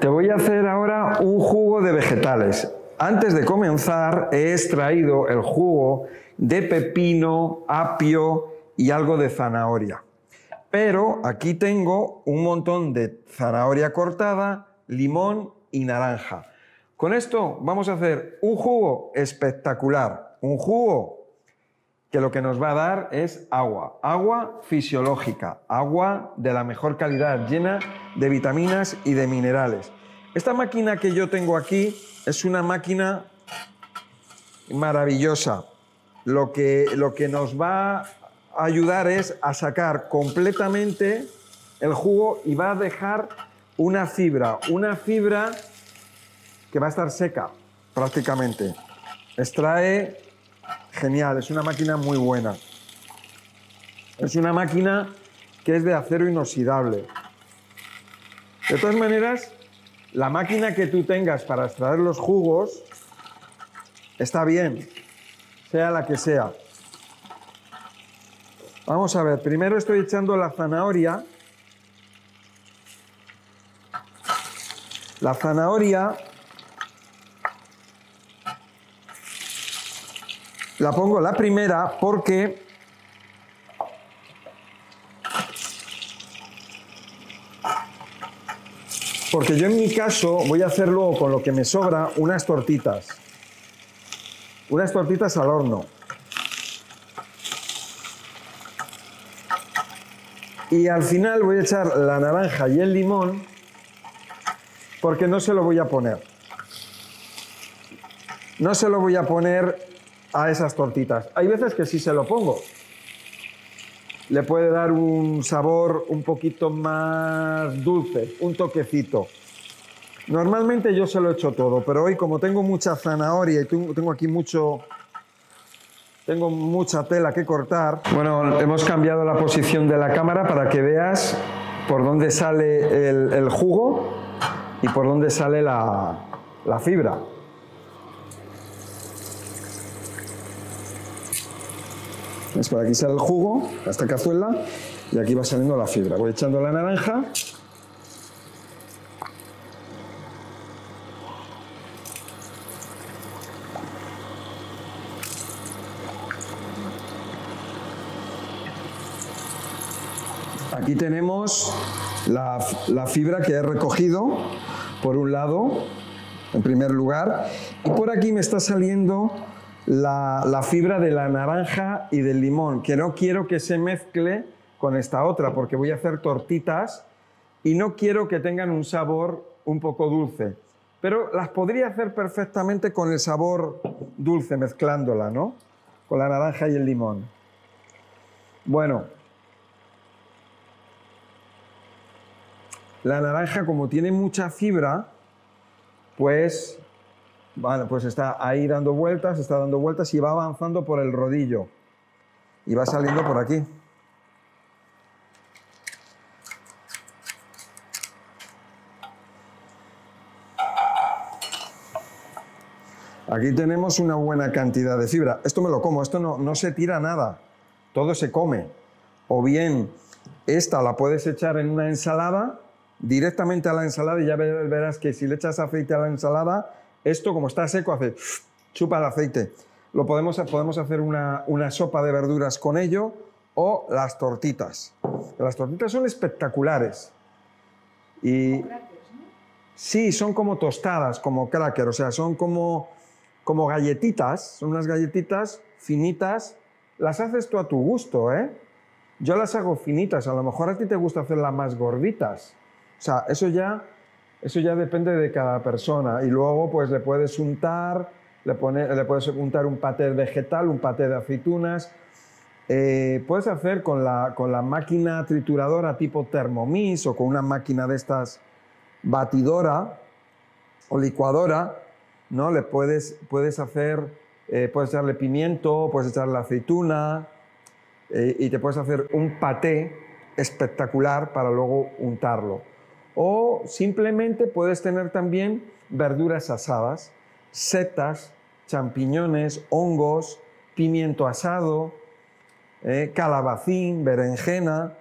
Te voy a hacer ahora un jugo de vegetales. Antes de comenzar he extraído el jugo de pepino, apio y algo de zanahoria. Pero aquí tengo un montón de zanahoria cortada, limón y naranja. Con esto vamos a hacer un jugo espectacular, un jugo que lo que nos va a dar es agua, agua fisiológica, agua de la mejor calidad, llena de vitaminas y de minerales. Esta máquina que yo tengo aquí es una máquina maravillosa. Lo que, lo que nos va a ayudar es a sacar completamente el jugo y va a dejar una fibra, una fibra que va a estar seca prácticamente. Extrae genial, es una máquina muy buena. Es una máquina que es de acero inoxidable. De todas maneras, la máquina que tú tengas para extraer los jugos está bien, sea la que sea. Vamos a ver, primero estoy echando la zanahoria. La zanahoria La pongo la primera porque porque yo en mi caso voy a hacer luego con lo que me sobra unas tortitas. Unas tortitas al horno. Y al final voy a echar la naranja y el limón porque no se lo voy a poner. No se lo voy a poner a esas tortitas. Hay veces que sí se lo pongo. Le puede dar un sabor un poquito más dulce, un toquecito. Normalmente yo se lo echo todo, pero hoy como tengo mucha zanahoria y tengo aquí mucho, tengo mucha tela que cortar. Bueno, hemos cambiado la posición de la cámara para que veas por dónde sale el, jugo y por dónde sale la, la fibra. Es por aquí sale el jugo, esta cazuela, y aquí va saliendo la fibra. Voy echando la naranja. Aquí tenemos la, la fibra que he recogido, por un lado, en primer lugar, y por aquí me está saliendo la, fibra de la naranja y del limón, que no quiero que se mezcle con esta otra, porque voy a hacer tortitas y no quiero que tengan un sabor un poco dulce. Pero las podría hacer perfectamente con el sabor dulce, mezclándola, ¿no? Con la naranja y el limón. Bueno, la naranja como tiene mucha fibra, pues Vale, pues está ahí dando vueltas, está dando vueltas y va avanzando por el rodillo. Y va saliendo por aquí. Aquí tenemos una buena cantidad de fibra. Esto me lo como, esto no, no se tira nada. Todo se come. O bien, esta la puedes echar en una ensalada, directamente a la ensalada y ya verás que si le echas aceite a la ensalada, esto, como está seco, hace chupa el aceite. Lo podemos, podemos hacer una, sopa de verduras con ello o las tortitas. Las tortitas son espectaculares. Y sí, son como tostadas, como cracker, o sea, son como, como galletitas, son unas galletitas finitas. Las haces tú a tu gusto, ¿eh? Yo las hago finitas, a lo mejor a ti te gusta hacerlas más gorditas. O sea, eso ya eso ya depende de cada persona. Y luego pues le puedes untar, le, le puedes untar un paté vegetal, un paté de aceitunas. Eh, puedes hacer con la, con la máquina trituradora tipo Thermomix o con una máquina de estas batidora o licuadora, ¿no? Le puedes, puedes hacer, eh, puedes echarle pimiento, puedes echarle aceituna eh, y te puedes hacer un paté espectacular para luego untarlo. O simplemente puedes tener también verduras asadas, setas, champiñones, hongos, pimiento asado, eh, calabacín, berenjena.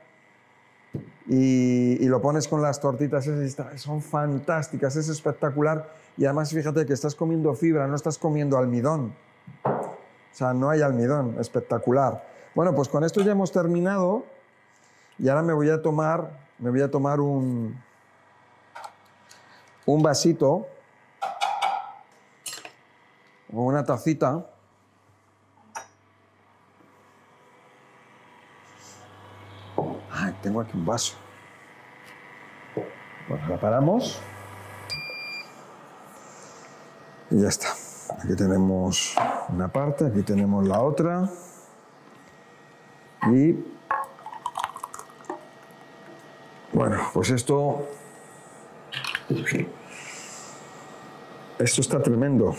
y, y lo pones con las tortitas, son fantásticas, es espectacular. Y además fíjate que estás comiendo fibra, no estás comiendo almidón. O sea, no hay almidón, espectacular. Bueno, pues con esto ya hemos terminado y ahora me voy a tomar, me voy a tomar un, un vasito o una tacita. Tengo aquí un vaso. Bueno, la paramos. Y ya está. Aquí tenemos una parte, aquí tenemos la otra. Y bueno, pues esto esto está tremendo.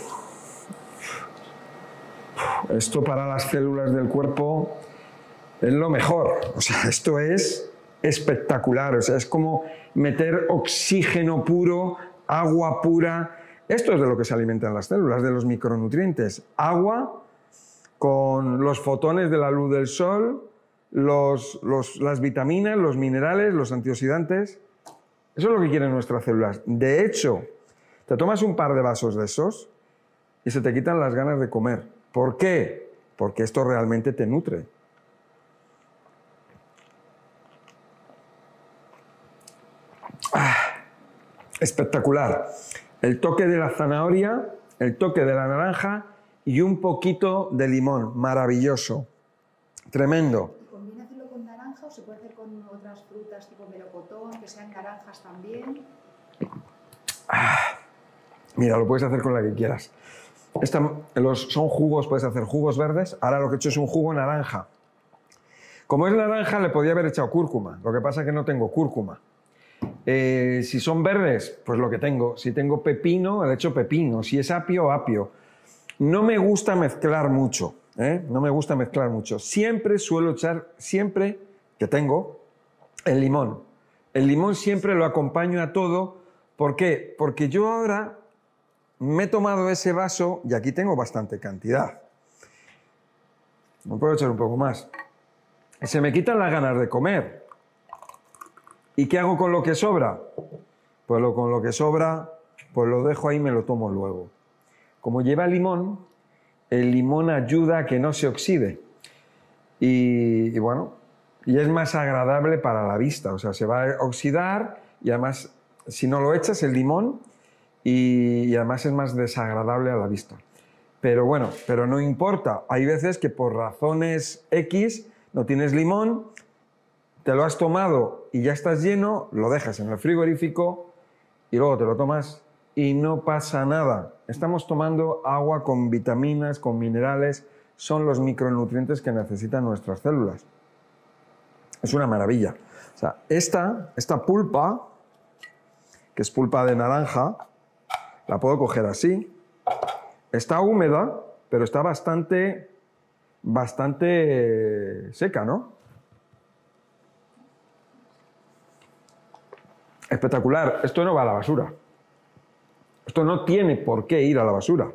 Esto para las células del cuerpo es lo mejor. O sea, esto es espectacular. O sea, es como meter oxígeno puro, agua pura. Esto es de lo que se alimentan las células, de los micronutrientes. Agua con los fotones de la luz del sol, los- las vitaminas, los minerales, los antioxidantes. Eso es lo que quieren nuestras células. De hecho, te tomas un par de vasos de esos y se te quitan las ganas de comer. ¿Por qué? Porque esto realmente te nutre. Ah, espectacular. El toque de la zanahoria, el toque de la naranja y un poquito de limón. Maravilloso. Tremendo. ¿Y ¿Conviene hacerlo con naranja o se puede hacer con otras frutas tipo melocotón, sean naranjas también? Mira, lo puedes hacer con la que quieras. Los, son jugos, puedes hacer jugos verdes. Ahora lo que he hecho es un jugo naranja. Como es naranja, le podía haber echado cúrcuma. Lo que pasa es que no tengo cúrcuma. Eh, si son verdes, pues lo que tengo. Si tengo pepino, le echo pepino. Si es apio, apio. No me gusta mezclar mucho. ¿eh? No me gusta mezclar mucho. Siempre suelo echar, siempre que tengo, el limón. El limón siempre lo acompaño a todo. ¿Por qué? Porque yo ahora me he tomado ese vaso y aquí tengo bastante cantidad. Me puedo echar un poco más. Se me quitan las ganas de comer. ¿Y qué hago con lo que sobra? Pues lo, con lo que sobra, pues lo dejo ahí y me lo tomo luego. Como lleva limón, el limón ayuda a que no se oxide. Y, y bueno, y es más agradable para la vista. O sea, se va a oxidar y además, si no lo echas, el limón, y, y además es más desagradable a la vista. Pero bueno, pero no importa. Hay veces que por razones X no tienes limón, te lo has tomado y ya estás lleno, lo dejas en el frigorífico y luego te lo tomas y no pasa nada. Estamos tomando agua con vitaminas, con minerales, son los micronutrientes que necesitan nuestras células. Es una maravilla. O sea, esta, esta pulpa, que es pulpa de naranja, la puedo coger así. Está húmeda, pero está bastante, bastante seca, ¿no? Espectacular. Esto no va a la basura. Esto no tiene por qué ir a la basura.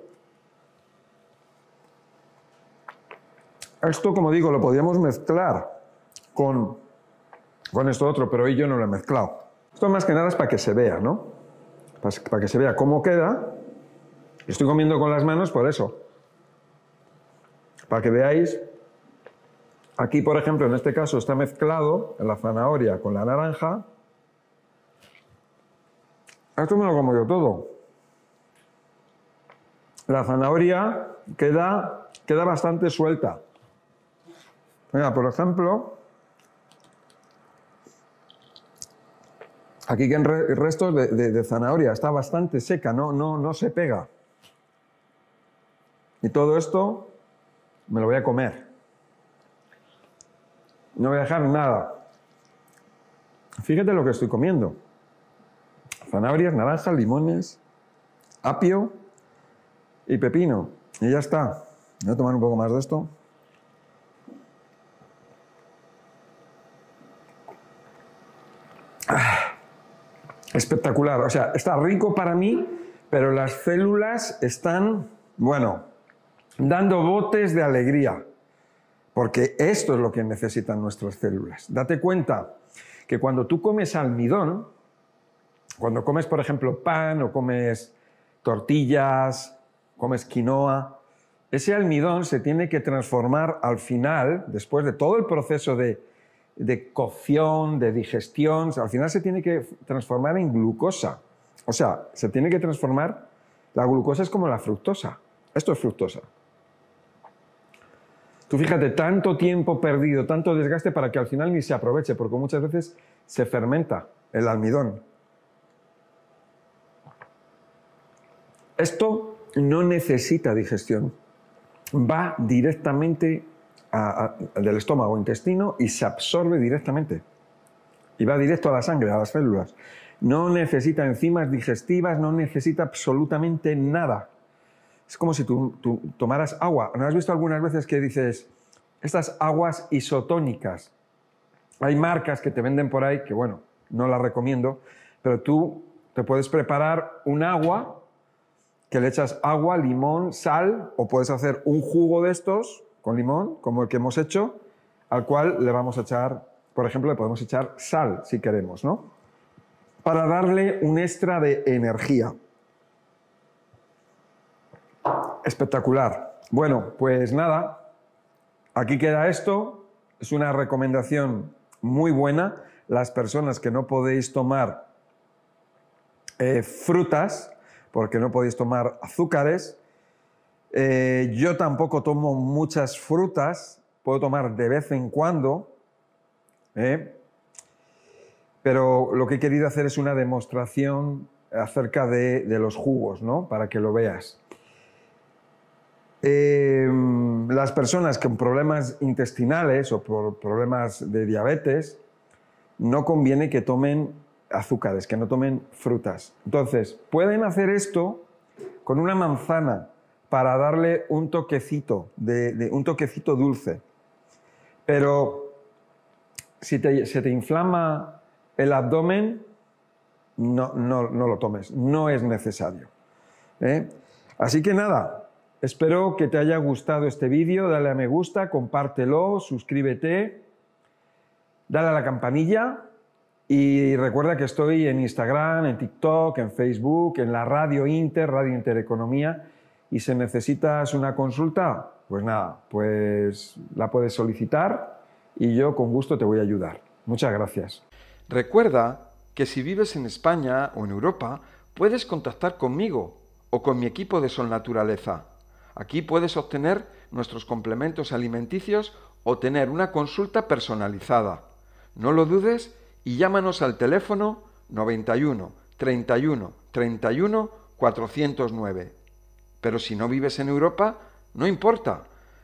Esto, como digo, lo podríamos mezclar con, con esto otro, pero hoy yo no lo he mezclado. Esto más que nada es para que se vea, ¿no? Para que se vea cómo queda. Estoy comiendo con las manos por eso. Para que veáis. Aquí, por ejemplo, en este caso está mezclado la zanahoria con la naranja. Esto me lo como yo todo. La zanahoria queda, queda bastante suelta. Mira, por ejemplo, aquí que en re- restos de, de- de zanahoria está bastante seca, no, no, no se pega. Y todo esto me lo voy a comer. No voy a dejar nada. Fíjate lo que estoy comiendo. Zanahorias, naranjas, limones, apio y pepino. Y ya está. Voy a tomar un poco más de esto. Espectacular. O sea, está rico para mí, pero las células están, bueno, dando botes de alegría. Porque esto es lo que necesitan nuestras células. Date cuenta, que cuando tú comes almidón, cuando comes, por ejemplo, pan o comes tortillas, comes quinoa, ese almidón se tiene que transformar al final, después de todo el proceso de, de cocción, de digestión, al final se tiene que transformar en glucosa. O sea, se tiene que transformar, la glucosa es como la fructosa. Esto es fructosa. Tú fíjate, tanto tiempo perdido, tanto desgaste para que al final ni se aproveche, porque muchas veces se fermenta el almidón. Esto no necesita digestión. Va directamente del estómago, intestino y se absorbe directamente. Y va directo a la sangre, a las células. No necesita enzimas digestivas, no necesita absolutamente nada. Es como si tú, tomaras agua. ¿No has visto algunas veces que dices, estas aguas isotónicas? Hay marcas que te venden por ahí, que bueno, no las recomiendo, pero tú te puedes preparar un agua que le echas agua, limón, sal, o puedes hacer un jugo de estos con limón, como el que hemos hecho, al cual le vamos a echar, por ejemplo, le podemos echar sal si queremos, ¿no? Para darle un extra de energía espectacular. Bueno, pues nada, aquí queda esto. Es una recomendación muy buena. Las personas que no podéis tomar eh, frutas, porque no podéis tomar azúcares, eh, yo tampoco tomo muchas frutas, puedo tomar de vez en cuando, ¿eh? pero lo que he querido hacer es una demostración acerca de, los jugos, ¿no? Para que lo veas. Em, las personas con problemas intestinales o problemas de diabetes, no conviene que tomen azúcares, que no tomen frutas. Entonces, pueden hacer esto con una manzana para darle un toquecito, de, un toquecito dulce. Pero si se te inflama el abdomen, no, no, no lo tomes, no es necesario. ¿eh? Así que nada, Espero que te haya gustado este vídeo, dale a me gusta, compártelo, suscríbete, dale a la campanilla y recuerda que estoy en Instagram, en TikTok, en Facebook, en la Radio Inter, Radio Intereconomía y si necesitas una consulta, pues nada, pues la puedes solicitar y yo con gusto te voy a ayudar. Muchas gracias. Recuerda que si vives en España o en Europa, puedes contactar conmigo o con mi equipo de Sol Naturaleza Aquí puedes obtener nuestros complementos alimenticios o tener una consulta personalizada. No lo dudes y llámanos al teléfono 91 31 31 409. Pero si no vives en Europa, no importa.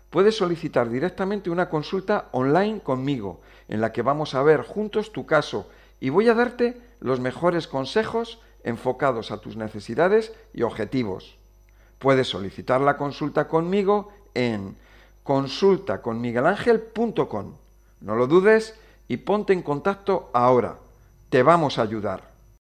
Puedes solicitar directamente una consulta online conmigo, en la que vamos a ver juntos tu caso y voy a darte los mejores consejos enfocados a tus necesidades y objetivos. Puedes solicitar la consulta conmigo en consultaconmiguelangel.com. No lo dudes y ponte en contacto ahora. Te vamos a ayudar.